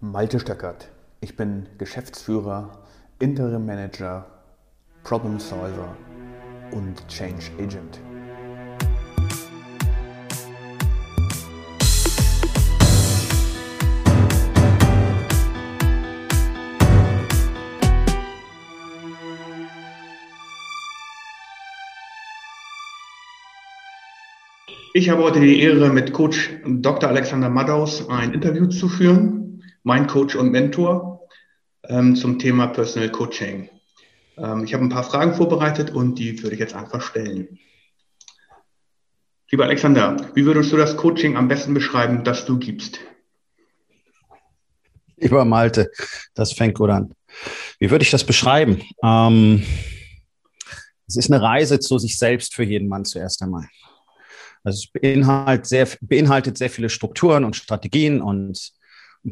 Malte Stöckert. Ich bin Geschäftsführer, Interim Manager, Problem Solver und Change Agent. Ich habe heute die Ehre, mit Coach Dr. Alexander Maddaus ein Interview zu führen, mein Coach und Mentor ähm, zum Thema Personal Coaching. Ähm, ich habe ein paar Fragen vorbereitet und die würde ich jetzt einfach stellen. Lieber Alexander, wie würdest du das Coaching am besten beschreiben, das du gibst? Lieber Malte, das fängt gut an. Wie würde ich das beschreiben? Ähm, es ist eine Reise zu sich selbst für jeden Mann zuerst einmal. Also es beinhaltet sehr, beinhaltet sehr viele Strukturen und Strategien und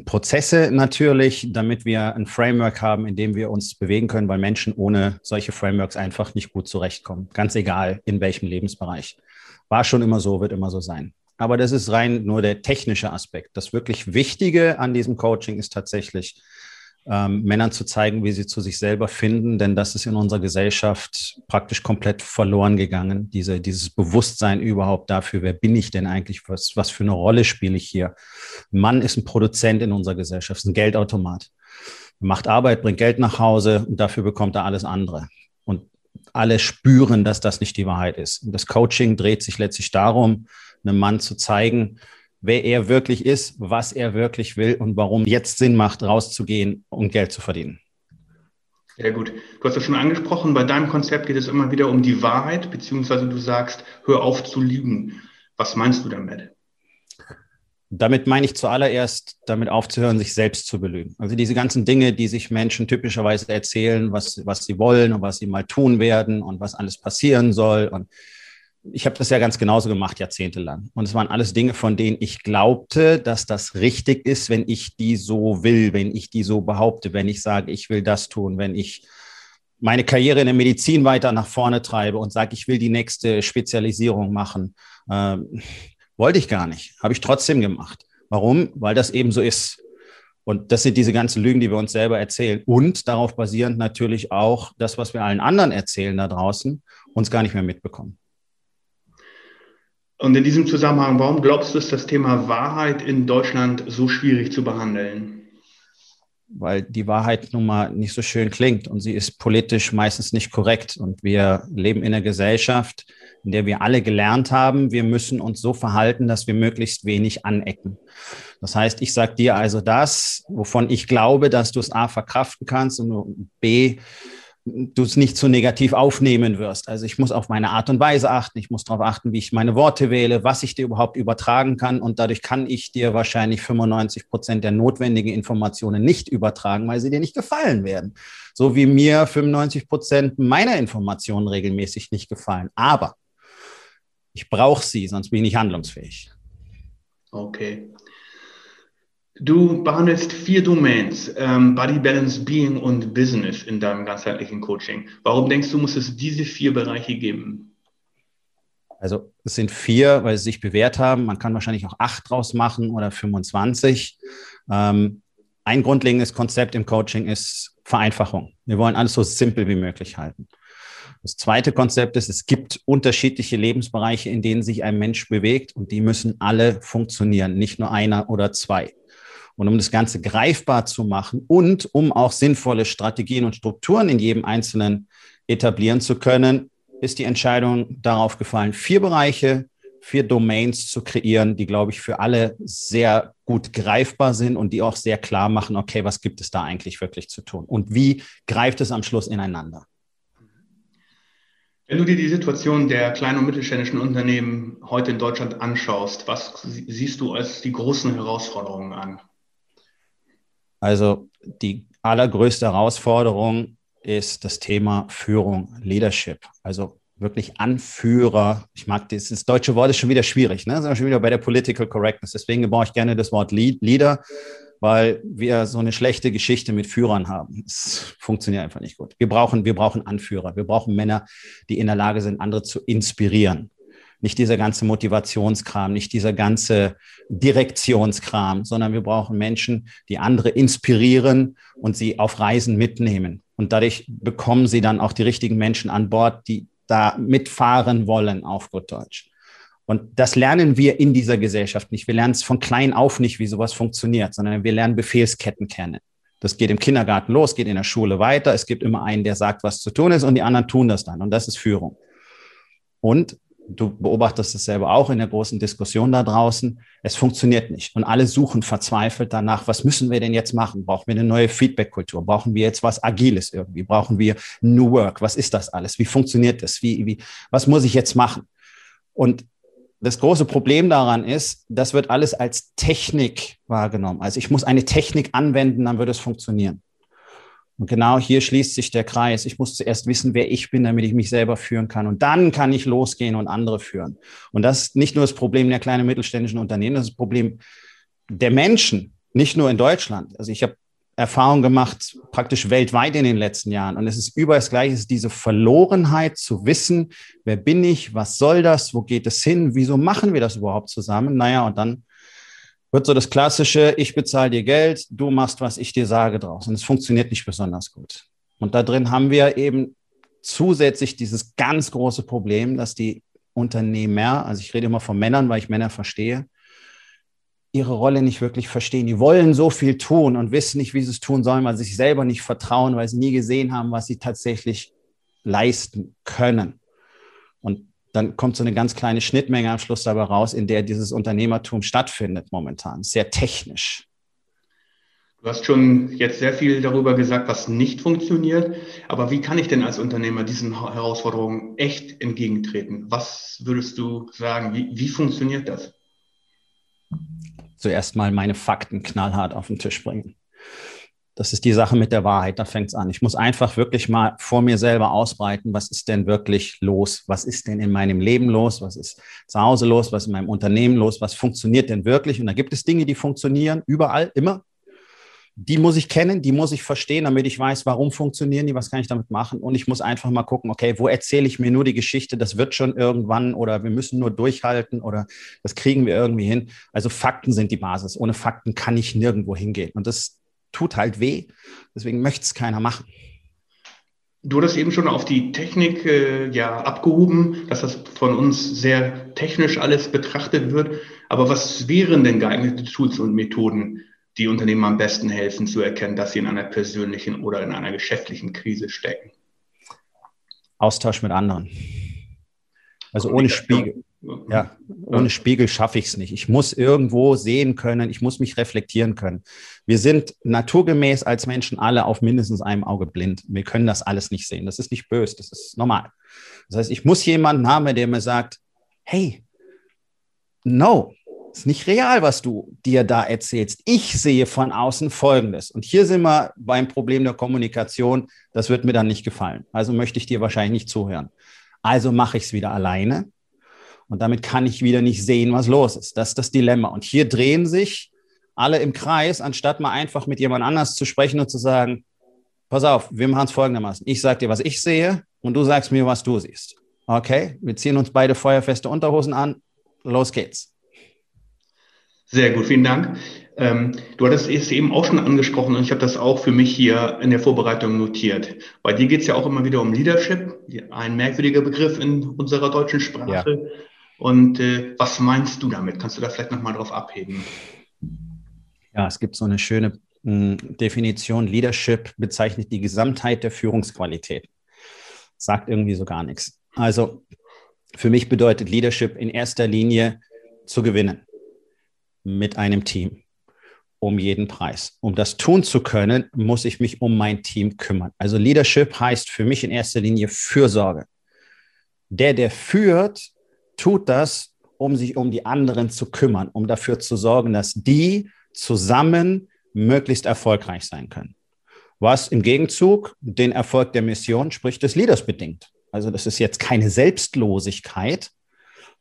Prozesse natürlich, damit wir ein Framework haben, in dem wir uns bewegen können, weil Menschen ohne solche Frameworks einfach nicht gut zurechtkommen. Ganz egal, in welchem Lebensbereich. War schon immer so, wird immer so sein. Aber das ist rein nur der technische Aspekt. Das wirklich Wichtige an diesem Coaching ist tatsächlich, ähm, Männern zu zeigen, wie sie zu sich selber finden, denn das ist in unserer Gesellschaft praktisch komplett verloren gegangen. Diese, dieses Bewusstsein überhaupt dafür, wer bin ich denn eigentlich, was, was für eine Rolle spiele ich hier. Ein Mann ist ein Produzent in unserer Gesellschaft, ist ein Geldautomat. Macht Arbeit, bringt Geld nach Hause und dafür bekommt er alles andere. Und alle spüren, dass das nicht die Wahrheit ist. Und das Coaching dreht sich letztlich darum, einem Mann zu zeigen, wer er wirklich ist, was er wirklich will und warum jetzt Sinn macht, rauszugehen und Geld zu verdienen. Sehr gut. Du hast es schon angesprochen, bei deinem Konzept geht es immer wieder um die Wahrheit, beziehungsweise du sagst, hör auf zu lügen. Was meinst du damit? Damit meine ich zuallererst, damit aufzuhören, sich selbst zu belügen. Also diese ganzen Dinge, die sich Menschen typischerweise erzählen, was, was sie wollen und was sie mal tun werden und was alles passieren soll. Und ich habe das ja ganz genauso gemacht, jahrzehntelang. Und es waren alles Dinge, von denen ich glaubte, dass das richtig ist, wenn ich die so will, wenn ich die so behaupte, wenn ich sage, ich will das tun, wenn ich meine Karriere in der Medizin weiter nach vorne treibe und sage, ich will die nächste Spezialisierung machen. Ähm, wollte ich gar nicht, habe ich trotzdem gemacht. Warum? Weil das eben so ist. Und das sind diese ganzen Lügen, die wir uns selber erzählen. Und darauf basierend natürlich auch das, was wir allen anderen erzählen da draußen, uns gar nicht mehr mitbekommen. Und in diesem Zusammenhang, warum glaubst du, ist das Thema Wahrheit in Deutschland so schwierig zu behandeln? Weil die Wahrheit nun mal nicht so schön klingt und sie ist politisch meistens nicht korrekt. Und wir leben in einer Gesellschaft, in der wir alle gelernt haben, wir müssen uns so verhalten, dass wir möglichst wenig anecken. Das heißt, ich sage dir also das, wovon ich glaube, dass du es A verkraften kannst und B du es nicht zu negativ aufnehmen wirst. Also ich muss auf meine Art und Weise achten, ich muss darauf achten, wie ich meine Worte wähle, was ich dir überhaupt übertragen kann und dadurch kann ich dir wahrscheinlich 95 Prozent der notwendigen Informationen nicht übertragen, weil sie dir nicht gefallen werden. So wie mir 95 Prozent meiner Informationen regelmäßig nicht gefallen. Aber ich brauche sie, sonst bin ich nicht handlungsfähig. Okay. Du behandelst vier Domains, ähm, Body Balance, Being und Business in deinem ganzheitlichen Coaching. Warum denkst du, muss es diese vier Bereiche geben? Also es sind vier, weil sie sich bewährt haben. Man kann wahrscheinlich auch acht draus machen oder 25. Ähm, ein grundlegendes Konzept im Coaching ist Vereinfachung. Wir wollen alles so simpel wie möglich halten. Das zweite Konzept ist, es gibt unterschiedliche Lebensbereiche, in denen sich ein Mensch bewegt und die müssen alle funktionieren, nicht nur einer oder zwei. Und um das Ganze greifbar zu machen und um auch sinnvolle Strategien und Strukturen in jedem Einzelnen etablieren zu können, ist die Entscheidung darauf gefallen, vier Bereiche, vier Domains zu kreieren, die, glaube ich, für alle sehr gut greifbar sind und die auch sehr klar machen, okay, was gibt es da eigentlich wirklich zu tun und wie greift es am Schluss ineinander. Wenn du dir die Situation der kleinen und mittelständischen Unternehmen heute in Deutschland anschaust, was siehst du als die großen Herausforderungen an? Also die allergrößte Herausforderung ist das Thema Führung, Leadership. Also wirklich Anführer. Ich mag das, das deutsche Wort ist schon wieder schwierig, ne? Sind wir schon wieder bei der Political Correctness. Deswegen brauche ich gerne das Wort Leader, weil wir so eine schlechte Geschichte mit Führern haben. Es funktioniert einfach nicht gut. Wir brauchen, wir brauchen Anführer. Wir brauchen Männer, die in der Lage sind, andere zu inspirieren. Nicht dieser ganze Motivationskram, nicht dieser ganze Direktionskram, sondern wir brauchen Menschen, die andere inspirieren und sie auf Reisen mitnehmen. Und dadurch bekommen sie dann auch die richtigen Menschen an Bord, die da mitfahren wollen, auf gut Deutsch. Und das lernen wir in dieser Gesellschaft nicht. Wir lernen es von klein auf nicht, wie sowas funktioniert, sondern wir lernen Befehlsketten kennen. Das geht im Kindergarten los, geht in der Schule weiter. Es gibt immer einen, der sagt, was zu tun ist und die anderen tun das dann. Und das ist Führung. Und du beobachtest es selber auch in der großen Diskussion da draußen. Es funktioniert nicht. Und alle suchen verzweifelt danach, was müssen wir denn jetzt machen? Brauchen wir eine neue Feedback-Kultur? Brauchen wir jetzt was Agiles irgendwie? Brauchen wir New Work? Was ist das alles? Wie funktioniert das? Wie, wie, was muss ich jetzt machen? Und das große Problem daran ist, das wird alles als Technik wahrgenommen. Also ich muss eine Technik anwenden, dann wird es funktionieren. Und genau hier schließt sich der Kreis. Ich muss zuerst wissen, wer ich bin, damit ich mich selber führen kann. Und dann kann ich losgehen und andere führen. Und das ist nicht nur das Problem der kleinen mittelständischen Unternehmen, das ist das Problem der Menschen, nicht nur in Deutschland. Also ich habe Erfahrung gemacht, praktisch weltweit in den letzten Jahren. Und es ist überall das Gleiche, es ist diese Verlorenheit zu wissen, wer bin ich, was soll das, wo geht es hin, wieso machen wir das überhaupt zusammen? Naja, und dann wird so das klassische, ich bezahle dir Geld, du machst, was ich dir sage draus. Und es funktioniert nicht besonders gut. Und da drin haben wir eben zusätzlich dieses ganz große Problem, dass die Unternehmer, also ich rede immer von Männern, weil ich Männer verstehe, ihre Rolle nicht wirklich verstehen. Die wollen so viel tun und wissen nicht, wie sie es tun sollen, weil sie sich selber nicht vertrauen, weil sie nie gesehen haben, was sie tatsächlich leisten können. Und dann kommt so eine ganz kleine Schnittmenge am Schluss dabei raus, in der dieses Unternehmertum stattfindet momentan. Sehr technisch. Du hast schon jetzt sehr viel darüber gesagt, was nicht funktioniert. Aber wie kann ich denn als Unternehmer diesen Herausforderungen echt entgegentreten? Was würdest du sagen? Wie, wie funktioniert das? zuerst mal meine Fakten knallhart auf den Tisch bringen. Das ist die Sache mit der Wahrheit, da fängt es an. Ich muss einfach wirklich mal vor mir selber ausbreiten, was ist denn wirklich los? Was ist denn in meinem Leben los? Was ist zu Hause los? Was ist in meinem Unternehmen los? Was funktioniert denn wirklich? Und da gibt es Dinge, die funktionieren überall, immer die muss ich kennen, die muss ich verstehen, damit ich weiß, warum funktionieren die, was kann ich damit machen. Und ich muss einfach mal gucken, okay, wo erzähle ich mir nur die Geschichte, das wird schon irgendwann oder wir müssen nur durchhalten oder das kriegen wir irgendwie hin. Also Fakten sind die Basis. Ohne Fakten kann ich nirgendwo hingehen. Und das tut halt weh. Deswegen möchte es keiner machen. Du hattest eben schon auf die Technik äh, ja abgehoben, dass das von uns sehr technisch alles betrachtet wird. Aber was wären denn geeignete Tools und Methoden, die Unternehmen am besten helfen zu erkennen, dass sie in einer persönlichen oder in einer geschäftlichen Krise stecken? Austausch mit anderen. Also ohne Spiegel. Ja, ohne Spiegel schaffe ich es nicht. Ich muss irgendwo sehen können, ich muss mich reflektieren können. Wir sind naturgemäß als Menschen alle auf mindestens einem Auge blind. Wir können das alles nicht sehen. Das ist nicht böse, das ist normal. Das heißt, ich muss jemanden haben, der mir sagt, hey, no, ist nicht real, was du dir da erzählst. Ich sehe von außen Folgendes. Und hier sind wir beim Problem der Kommunikation. Das wird mir dann nicht gefallen. Also möchte ich dir wahrscheinlich nicht zuhören. Also mache ich es wieder alleine. Und damit kann ich wieder nicht sehen, was los ist. Das ist das Dilemma. Und hier drehen sich alle im Kreis, anstatt mal einfach mit jemand anders zu sprechen und zu sagen, pass auf, wir machen es folgendermaßen. Ich sage dir, was ich sehe und du sagst mir, was du siehst. Okay, wir ziehen uns beide feuerfeste Unterhosen an. Los geht's. Sehr gut, vielen Dank. Ähm, du hattest es eben auch schon angesprochen und ich habe das auch für mich hier in der Vorbereitung notiert. Bei dir geht es ja auch immer wieder um Leadership, ein merkwürdiger Begriff in unserer deutschen Sprache. Ja. Und äh, was meinst du damit? Kannst du da vielleicht nochmal drauf abheben? Ja, es gibt so eine schöne mh, hm, Definition. Leadership bezeichnet die Gesamtheit der Führungsqualität. Sagt irgendwie so gar nichts. Also für mich bedeutet Leadership in erster Linie zu gewinnen mit einem Team um jeden Preis. Um das tun zu können, muss ich mich um mein Team kümmern. Also Leadership heißt für mich in erster Linie Fürsorge. Der, der führt, tut das, um sich um die anderen zu kümmern, um dafür zu sorgen, dass die zusammen möglichst erfolgreich sein können. Was im Gegenzug den Erfolg der Mission, sprich des Leaders, bedingt. Also das ist jetzt keine Selbstlosigkeit,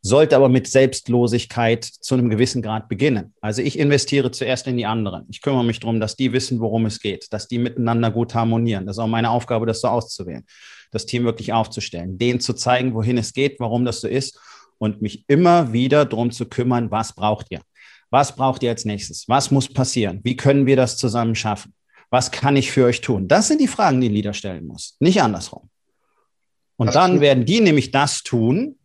sollte aber mit Selbstlosigkeit zu einem gewissen Grad beginnen. Also ich investiere zuerst in die anderen. Ich kümmere mich darum, dass die wissen, worum es geht, dass die miteinander gut harmonieren. Das ist auch meine Aufgabe, das so auszuwählen, das Team wirklich aufzustellen, denen zu zeigen, wohin es geht, warum das so ist und mich immer wieder darum zu kümmern, was braucht ihr? Was braucht ihr als nächstes? Was muss passieren? Wie können wir das zusammen schaffen? Was kann ich für euch tun? Das sind die Fragen, die ein Leader stellen muss, nicht andersrum. Und das dann werden die nämlich das tun,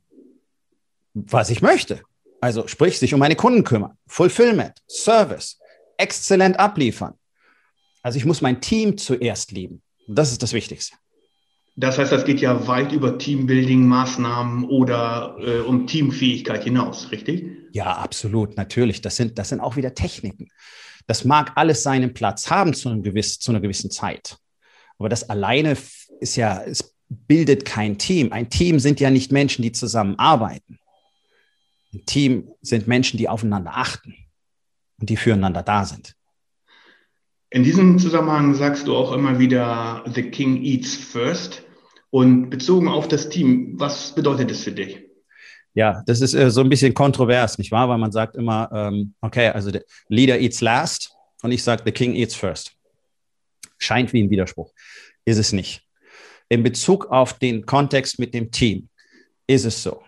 was ich möchte. Also sprich, sich um meine Kunden kümmern, Fulfillment, Service, exzellent abliefern. Also ich muss mein Team zuerst lieben. Das ist das Wichtigste. Das heißt, das geht ja weit über Teambuilding-Maßnahmen oder äh, um Teamfähigkeit hinaus, richtig? Ja, absolut, natürlich. Das sind, das sind auch wieder Techniken. Das mag alles seinen Platz haben zu, einem gewiss, zu einer gewissen Zeit. Aber das alleine ist ja, es bildet kein Team. Ein Team sind ja nicht Menschen, die zusammenarbeiten. Ein Team sind Menschen, die aufeinander achten und die füreinander da sind. In diesem Zusammenhang sagst du auch immer wieder, The King eats first. Und bezogen auf das Team, was bedeutet das für dich? Ja, das ist äh, so ein bisschen kontrovers, nicht wahr? Weil man sagt immer, ähm, okay, also der Leader eats last und ich sage, the king eats first. Scheint wie ein Widerspruch. Ist es nicht. In Bezug auf den Kontext mit dem Team ist es so.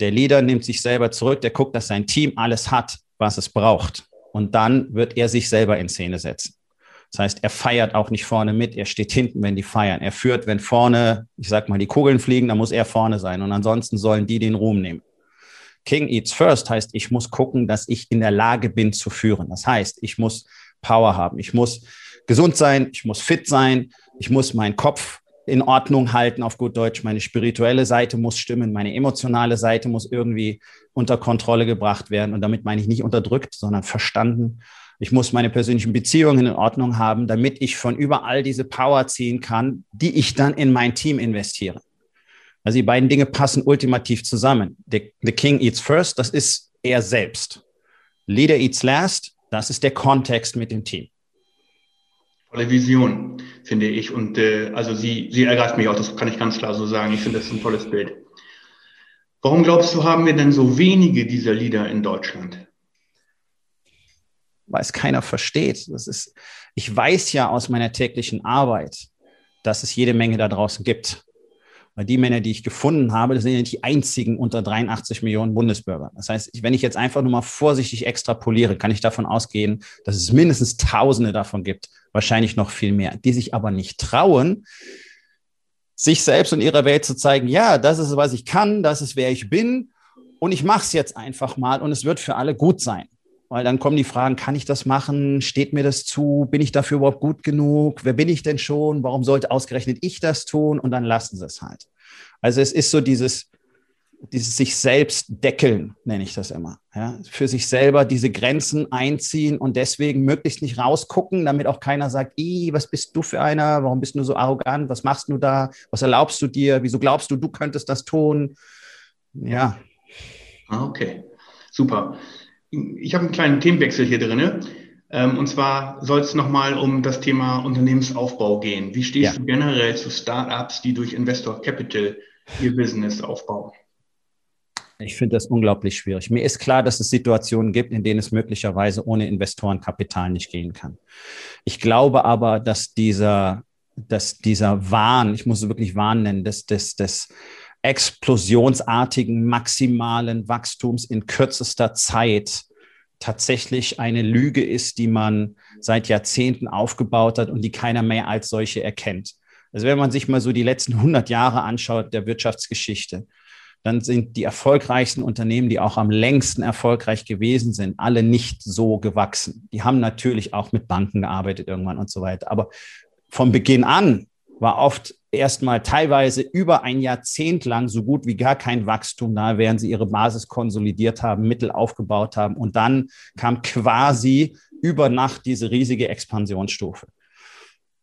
Der Leader nimmt sich selber zurück, der guckt, dass sein Team alles hat, was es braucht. Und dann wird er sich selber in Szene setzen. Das heißt, er feiert auch nicht vorne mit, er steht hinten, wenn die feiern. Er führt, wenn vorne, ich sag mal, die Kugeln fliegen, dann muss er vorne sein. Und ansonsten sollen die den Ruhm nehmen. King eats first heißt, ich muss gucken, dass ich in der Lage bin zu führen. Das heißt, ich muss Power haben. Ich muss gesund sein, ich muss fit sein, ich muss meinen Kopf in Ordnung halten, auf gut Deutsch. Meine spirituelle Seite muss stimmen, meine emotionale Seite muss irgendwie unter Kontrolle gebracht werden. Und damit meine ich nicht unterdrückt, sondern verstanden. Ich muss meine persönlichen Beziehungen in Ordnung haben, damit ich von überall diese Power ziehen kann, die ich dann in mein Team investiere. Also die beiden Dinge passen ultimativ zusammen. The, the King eats first, das ist er selbst. Leader eats last, das ist der Kontext mit dem Team. Tolle Vision, finde ich. Und äh, also sie, sie ergreift mich auch, das kann ich ganz klar so sagen. Ich finde, das ein tolles Bild. Warum glaubst du, haben wir denn so wenige dieser Lieder in Deutschland? Weil es keiner versteht. Das ist, ich weiß ja aus meiner täglichen Arbeit, dass es jede Menge da draußen gibt. Weil die Männer, die ich gefunden habe, das sind ja nicht die einzigen unter 83 Millionen Bundesbürger. Das heißt, wenn ich jetzt einfach nur mal vorsichtig extrapoliere, kann ich davon ausgehen, dass es mindestens Tausende davon gibt, wahrscheinlich noch viel mehr, die sich aber nicht trauen, sich selbst und ihrer Welt zu zeigen, ja, das ist, was ich kann, das ist, wer ich bin und ich mache es jetzt einfach mal und es wird für alle gut sein. Weil dann kommen die Fragen, kann ich das machen? Steht mir das zu? Bin ich dafür überhaupt gut genug? Wer bin ich denn schon? Warum sollte ausgerechnet ich das tun? Und dann lassen sie es halt. Also es ist so dieses, dieses sich selbst deckeln, nenne ich das immer. Ja? Für sich selber diese Grenzen einziehen und deswegen möglichst nicht rausgucken, damit auch keiner sagt, was bist du für einer? Warum bist du so arrogant? Was machst du da? Was erlaubst du dir? Wieso glaubst du, du könntest das tun? Ja. Ah, okay, super ich habe einen kleinen Themenwechsel hier drin. Ähm, und zwar soll es nochmal um das Thema Unternehmensaufbau gehen. Wie stehst ja. du generell zu Startups, die durch Investor Capital ihr Business aufbauen? Ich finde das unglaublich schwierig. Mir ist klar, dass es Situationen gibt, in denen es möglicherweise ohne Investorenkapital nicht gehen kann. Ich glaube aber, dass dieser, dass dieser Wahn, ich muss es wirklich Wahn nennen, des, des, des explosionsartigen maximalen Wachstums in kürzester Zeit tatsächlich eine Lüge ist, die man seit Jahrzehnten aufgebaut hat und die keiner mehr als solche erkennt. Also wenn man sich mal so die letzten 100 Jahre anschaut der Wirtschaftsgeschichte, dann sind die erfolgreichsten Unternehmen, die auch am längsten erfolgreich gewesen sind, alle nicht so gewachsen. Die haben natürlich auch mit Banken gearbeitet irgendwann und so weiter. Aber von Beginn an war oft erstmal teilweise über ein Jahrzehnt lang so gut wie gar kein Wachstum da, während sie ihre Basis konsolidiert haben, Mittel aufgebaut haben. Und dann kam quasi über Nacht diese riesige Expansionsstufe.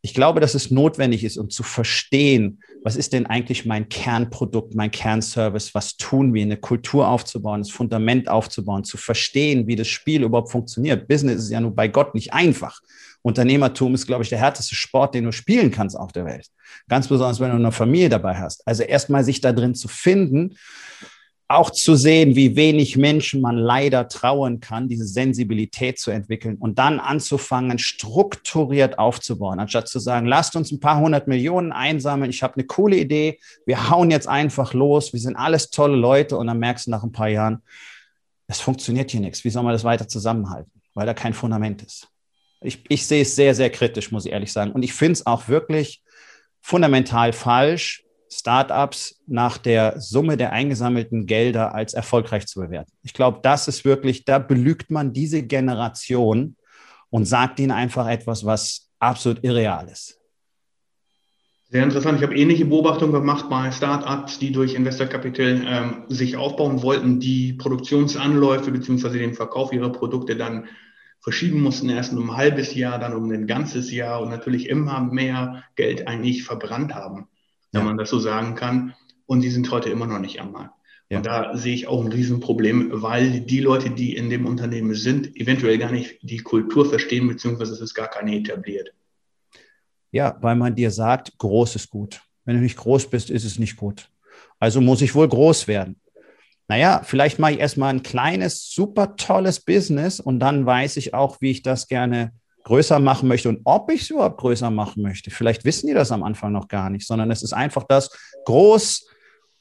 Ich glaube, dass es notwendig ist, um zu verstehen, was ist denn eigentlich mein Kernprodukt, mein Kernservice, was tun wir, eine Kultur aufzubauen, das Fundament aufzubauen, zu verstehen, wie das Spiel überhaupt funktioniert. Business ist ja nur bei Gott nicht einfach. Unternehmertum ist, glaube ich, der härteste Sport, den du spielen kannst auf der Welt. Ganz besonders, wenn du eine Familie dabei hast. Also erstmal sich da drin zu finden auch zu sehen, wie wenig Menschen man leider trauen kann, diese Sensibilität zu entwickeln und dann anzufangen, strukturiert aufzubauen, anstatt zu sagen, lasst uns ein paar hundert Millionen einsammeln, ich habe eine coole Idee, wir hauen jetzt einfach los, wir sind alles tolle Leute. Und dann merkst du nach ein paar Jahren, es funktioniert hier nichts, wie soll man das weiter zusammenhalten, weil da kein Fundament ist. Ich, ich sehe es sehr, sehr kritisch, muss ich ehrlich sagen. Und ich finde es auch wirklich fundamental falsch, Startups nach der Summe der eingesammelten Gelder als erfolgreich zu bewerten. Ich glaube, das ist wirklich, da belügt man diese Generation und sagt ihnen einfach etwas, was absolut irreal ist. Sehr interessant. Ich habe ähnliche Beobachtungen gemacht bei Startups, die durch Investor Capital ähm, sich aufbauen wollten, die Produktionsanläufe bzw. den Verkauf ihrer Produkte dann verschieben mussten, erst um ein halbes Jahr, dann um ein ganzes Jahr und natürlich immer mehr Geld eigentlich verbrannt haben wenn ja. man das so sagen kann. Und die sind heute immer noch nicht am Markt. Ja. Und da sehe ich auch ein Riesenproblem, weil die Leute, die in dem Unternehmen sind, eventuell gar nicht die Kultur verstehen, beziehungsweise es ist gar keine etabliert. Ja, weil man dir sagt, groß ist gut. Wenn du nicht groß bist, ist es nicht gut. Also muss ich wohl groß werden. Naja, vielleicht mache ich erstmal ein kleines, super tolles Business und dann weiß ich auch, wie ich das gerne größer machen möchte und ob ich es überhaupt größer machen möchte. Vielleicht wissen die das am Anfang noch gar nicht, sondern es ist einfach das groß,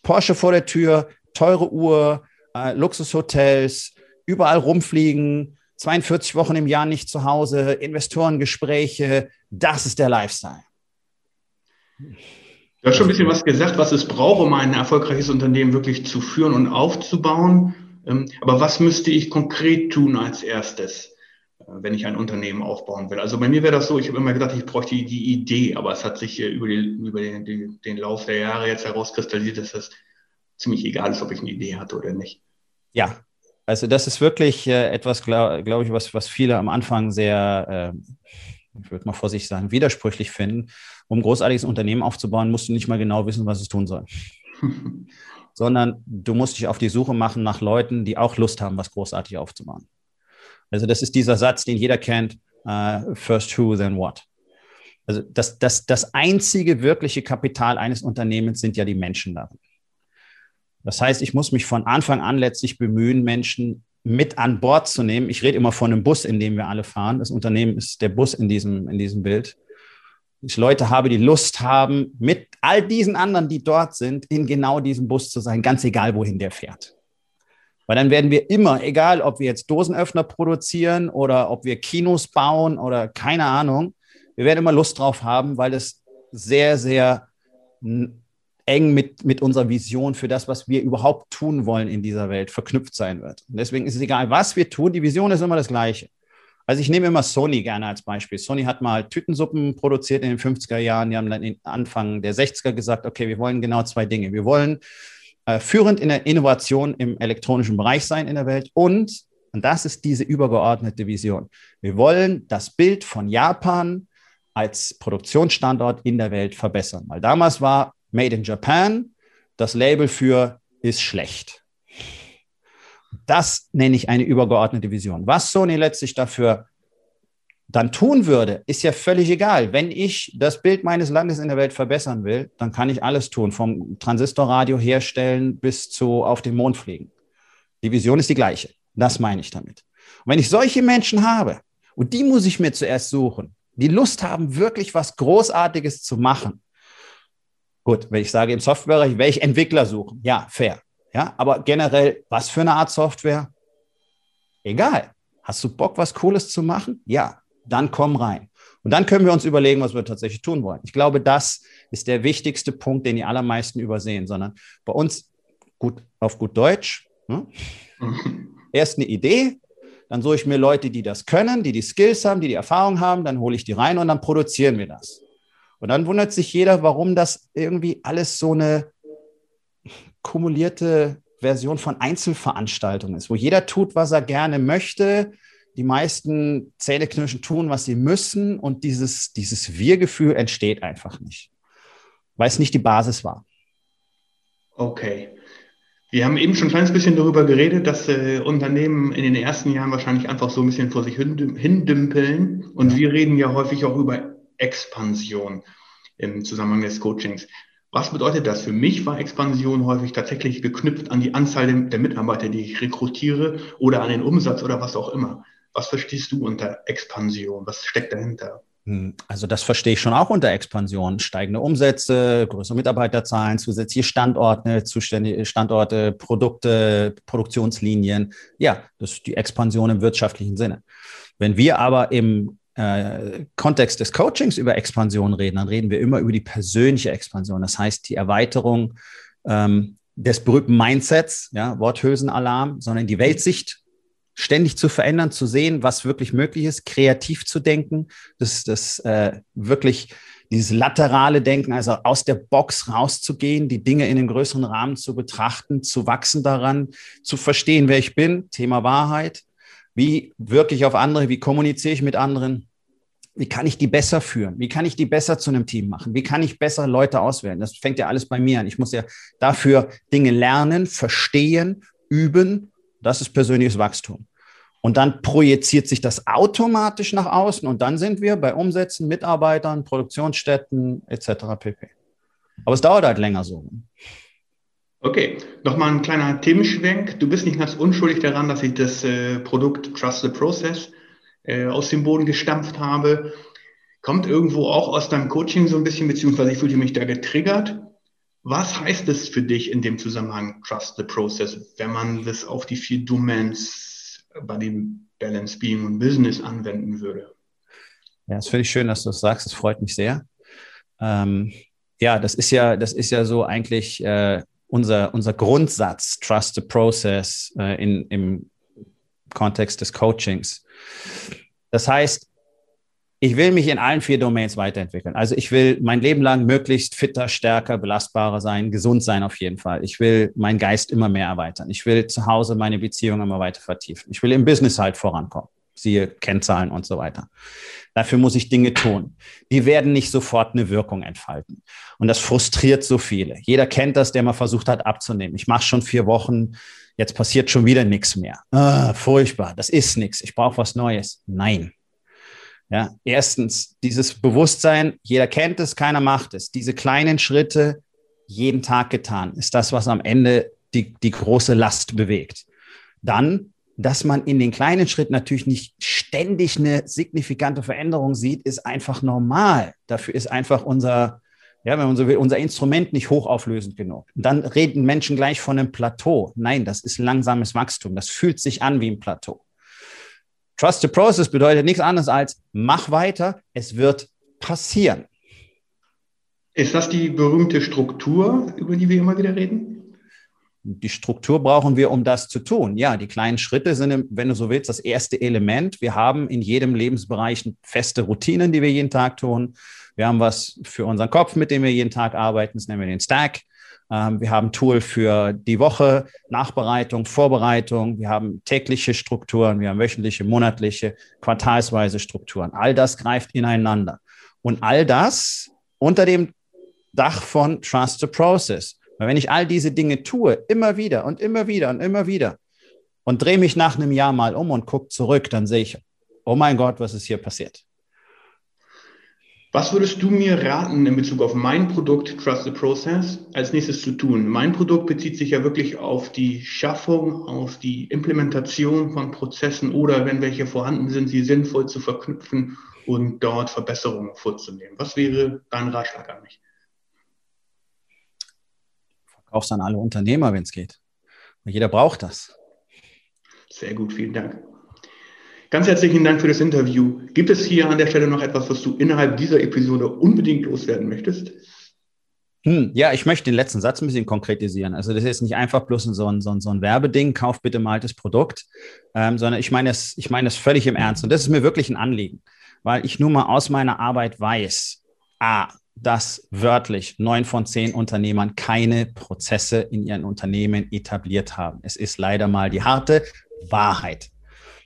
Porsche vor der Tür, teure Uhr, äh, Luxushotels, überall rumfliegen, 42 Wochen im Jahr nicht zu Hause, Investorengespräche, das ist der Lifestyle. Du hast schon ein bisschen was gesagt, was es braucht, um ein erfolgreiches Unternehmen wirklich zu führen und aufzubauen. Ähm, aber was müsste ich konkret tun als erstes? Wenn ich ein Unternehmen aufbauen will. Also bei mir wäre das so, ich habe immer gedacht, ich bräuchte die, Idee, aber es hat sich über, die, über den, die, den Lauf der Jahre jetzt herauskristallisiert, dass es ziemlich egal ist, ob ich eine Idee hatte oder nicht. Ja, also das ist wirklich äh, etwas, glaube glaub ich, was, was viele am Anfang sehr, äh, ich würde mal vor sich sagen, widersprüchlich finden. Um ein großartiges Unternehmen aufzubauen, musst du nicht mal genau wissen, was es tun soll. Sondern du musst dich auf die Suche machen nach Leuten, die auch Lust haben, was großartig aufzubauen. Also das ist dieser Satz, den jeder kennt, uh, first who, then what. Also das, das, das einzige wirkliche Kapital eines Unternehmens sind ja die Menschen darin. Das heißt, ich muss mich von Anfang an letztlich bemühen, Menschen mit an Bord zu nehmen. Ich rede immer von einem Bus, in dem wir alle fahren. Das Unternehmen ist der Bus in diesem, in diesem Bild. Ich Leute habe, die Lust haben, mit all diesen anderen, die dort sind, in genau diesem Bus zu sein, ganz egal, wohin der fährt. Weil dann werden wir immer, egal ob wir jetzt Dosenöffner produzieren oder ob wir Kinos bauen oder keine Ahnung, wir werden immer Lust drauf haben, weil es sehr, sehr eng mit, mit unserer Vision für das, was wir überhaupt tun wollen in dieser Welt, verknüpft sein wird. Und deswegen ist es egal, was wir tun, die Vision ist immer das Gleiche. Also ich nehme immer Sony gerne als Beispiel. Sony hat mal Tütensuppen produziert in den 50er Jahren. Die haben dann Anfang der 60er gesagt, okay, wir wollen genau zwei Dinge. Wir wollen äh, führend in der Innovation im elektronischen Bereich sein in der Welt und, und das ist diese übergeordnete Vision. Wir wollen das Bild von Japan als Produktionsstandort in der Welt verbessern. Weil damals war Made in Japan das Label für ist schlecht. Das nenne ich eine übergeordnete Vision. Was Sony letztlich dafür dann tun würde, ist ja völlig egal. Wenn ich das Bild meines Landes in der Welt verbessern will, dann kann ich alles tun, vom Transistorradio herstellen bis zu auf den Mond fliegen. Die Vision ist die gleiche. Das meine ich damit. Und wenn ich solche Menschen habe, und die muss ich mir zuerst suchen, die Lust haben, wirklich was Großartiges zu machen. Gut, wenn ich sage im Softwarebereich, welche Entwickler suchen? Ja, fair. Ja, aber generell, was für eine Art Software? Egal. Hast du Bock, was Cooles zu machen? Ja, dann komm rein. Und dann können wir uns überlegen, was wir tatsächlich tun wollen. Ich glaube, das ist der wichtigste Punkt, den die allermeisten übersehen, sondern bei uns gut auf gut Deutsch. Ne? Erst eine Idee, dann suche ich mir Leute, die das können, die die Skills haben, die die Erfahrung haben, dann hole ich die rein und dann produzieren wir das. Und dann wundert sich jeder, warum das irgendwie alles so eine kumulierte Version von Einzelveranstaltungen ist, wo jeder tut, was er gerne möchte, die meisten Zähneknirschen tun, was sie müssen und dieses, dieses Wir-Gefühl entsteht einfach nicht, weil es nicht die Basis war. Okay. Wir haben eben schon ein kleines bisschen darüber geredet, dass äh, Unternehmen in den ersten Jahren wahrscheinlich einfach so ein bisschen vor sich hindümpeln. Und wir reden ja häufig auch über Expansion im Zusammenhang des Coachings. Was bedeutet das? Für mich war Expansion häufig tatsächlich geknüpft an die Anzahl der Mitarbeiter, die ich rekrutiere oder an den Umsatz oder was auch immer. Was verstehst du unter Expansion? Was steckt dahinter? Hm, also das verstehe ich schon auch unter Expansion. Steigende Umsätze, größere Mitarbeiterzahlen, zusätzliche Standorte, Standorte, Produkte, Produktionslinien. Ja, das ist die Expansion im wirtschaftlichen Sinne. Wenn wir aber im äh, Kontext des Coachings über Expansion reden, dann reden wir immer über die persönliche Expansion. Das heißt, die Erweiterung ähm, des berühmten Mindsets, ja, Worthülsenalarm, sondern die Weltsicht ständig zu verändern, zu sehen, was wirklich möglich ist, kreativ zu denken, das, das äh, wirklich dieses laterale Denken, also aus der Box rauszugehen, die Dinge in einem größeren Rahmen zu betrachten, zu wachsen daran, zu verstehen, wer ich bin, Thema Wahrheit, wie wirke ich auf andere, wie kommuniziere ich mit anderen, wie kann ich die besser führen, wie kann ich die besser zu einem Team machen, wie kann ich besser Leute auswählen. Das fängt ja alles bei mir an. Ich muss ja dafür Dinge lernen, verstehen, üben. Das ist persönliches Wachstum. Und dann projiziert sich das automatisch nach außen und dann sind wir bei Umsätzen, Mitarbeitern, Produktionsstätten etc. pp. Aber es dauert halt länger so. Okay, nochmal ein kleiner Themenschwenk. Du bist nicht ganz unschuldig daran, dass ich das äh, Produkt Trust the Process äh, aus dem Boden gestampft habe. Kommt irgendwo auch aus deinem Coaching so ein bisschen, beziehungsweise ich fühlte mich da getriggert. Was heißt es für dich in dem Zusammenhang Trust the Process, wenn man das auf die vier Domains bei dem Balance Being und Business anwenden würde. Ja, das finde ich schön, dass du das sagst. Das freut mich sehr. Ähm, ja, das ist ja, das ist ja so eigentlich äh, unser, unser Grundsatz, Trust the Process äh, in, im Kontext des Coachings. Das heißt, ich will mich in allen vier Domains weiterentwickeln. Also ich will mein Leben lang möglichst fitter, stärker, belastbarer sein, gesund sein auf jeden Fall. Ich will meinen Geist immer mehr erweitern. Ich will zu Hause meine Beziehung immer weiter vertiefen. Ich will im Business halt vorankommen. Siehe Kennzahlen und so weiter. Dafür muss ich Dinge tun. Die werden nicht sofort eine Wirkung entfalten. Und das frustriert so viele. Jeder kennt das, der mal versucht hat abzunehmen. Ich mache schon vier Wochen, jetzt passiert schon wieder nichts mehr. Ah, furchtbar, das ist nichts. Ich brauche was Neues. Nein, ja, erstens, dieses Bewusstsein, jeder kennt es, keiner macht es. Diese kleinen Schritte jeden Tag getan, ist das, was am Ende die, die große Last bewegt. Dann, dass man in den kleinen Schritten natürlich nicht ständig eine signifikante Veränderung sieht, ist einfach normal. Dafür ist einfach unser, ja, wenn man so will, unser Instrument nicht hochauflösend genug. Dann reden Menschen gleich von einem Plateau. Nein, das ist langsames Wachstum. Das fühlt sich an wie ein Plateau. Trust the process bedeutet nichts anderes als mach weiter, es wird passieren. Ist das die berühmte Struktur, über die wir immer wieder reden? Die Struktur brauchen wir, um das zu tun. Ja, die kleinen Schritte sind, wenn du so willst, das erste Element. Wir haben in jedem Lebensbereich feste Routinen, die wir jeden Tag tun. Wir haben was für unseren Kopf, mit dem wir jeden Tag arbeiten. Das nennen wir den Stack. Ähm, wir haben Tool für die Woche, Nachbereitung, Vorbereitung. Wir haben tägliche Strukturen, wir haben wöchentliche, monatliche, quartalsweise Strukturen. All das greift ineinander. Und all das unter dem Dach von Trust the Process. Weil wenn ich all diese Dinge tue, immer wieder und immer wieder und immer wieder und drehe mich nach einem Jahr mal um und gucke zurück, dann sehe ich, oh mein Gott, was ist hier passiert? Was würdest du mir raten in Bezug auf mein Produkt Trust the Process als nächstes zu tun? Mein Produkt bezieht sich ja wirklich auf die Schaffung, auf die Implementation von Prozessen oder wenn welche vorhanden sind, sie sinnvoll zu verknüpfen und dort Verbesserungen vorzunehmen. Was wäre dein Ratschlag an mich? Verkaufst an alle Unternehmer, wenn es geht. jeder braucht das. Sehr gut, vielen Dank. Ganz herzlichen Dank für das Interview. Gibt es hier an der Stelle noch etwas, was du innerhalb dieser Episode unbedingt loswerden möchtest? Hm, ja, ich möchte den letzten Satz ein bisschen konkretisieren. Also das ist nicht einfach bloß so ein, so ein, so ein Werbeding, kauf bitte mal das Produkt, ähm, sondern ich meine es, ich meine es völlig im Ernst. Und das ist mir wirklich ein Anliegen, weil ich nun mal aus meiner Arbeit weiß, a, dass wörtlich neun von zehn Unternehmern keine Prozesse in ihren Unternehmen etabliert haben. Es ist leider mal die harte Wahrheit.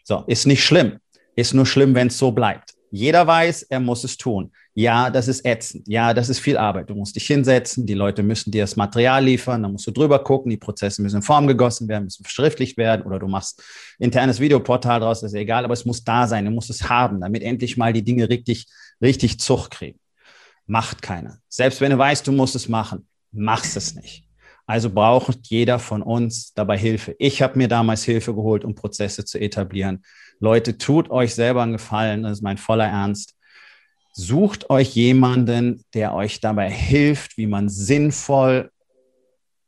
So, ist nicht schlimm. Ist nur schlimm, wenn es so bleibt. Jeder weiß, er muss es tun. Ja, das ist ätzend. Ja, das ist viel Arbeit. Du musst dich hinsetzen, die Leute müssen dir das Material liefern, dann musst du drüber gucken, die Prozesse müssen in Form gegossen werden, müssen verschriftlicht werden oder du machst internes Videoportal draus, das ist egal, aber es muss da sein, du musst es haben, damit endlich mal die Dinge richtig, richtig Zug kriegen. Macht keiner. Selbst wenn du weißt, du musst es machen. machst es nicht. Also braucht jeder von uns dabei Hilfe. Ich habe mir damals Hilfe geholt, um Prozesse zu etablieren. Leute, tut euch selber einen Gefallen, das ist mein voller Ernst. Sucht euch jemanden, der euch dabei hilft, wie man sinnvoll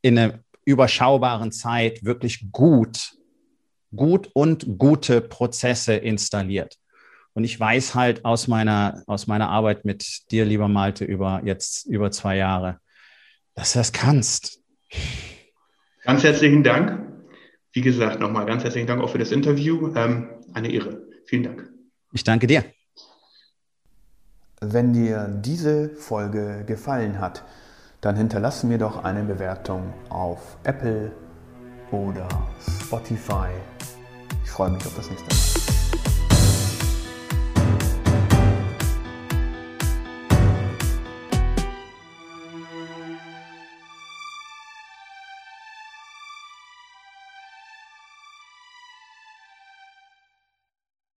in einer überschaubaren Zeit wirklich gut, gut und gute Prozesse installiert. Und ich weiß halt aus meiner, aus meiner Arbeit mit dir, lieber Malte, über jetzt über zwei Jahre, dass du das kannst. Ganz herzlichen Dank. Wie gesagt, nochmal ganz herzlichen Dank auch für das Interview. Ähm, eine Ehre. Vielen Dank. Ich danke dir. Wenn dir diese Folge gefallen hat, dann hinterlass mir doch eine Bewertung auf Apple oder Spotify. Ich freue mich auf das nächste Mal.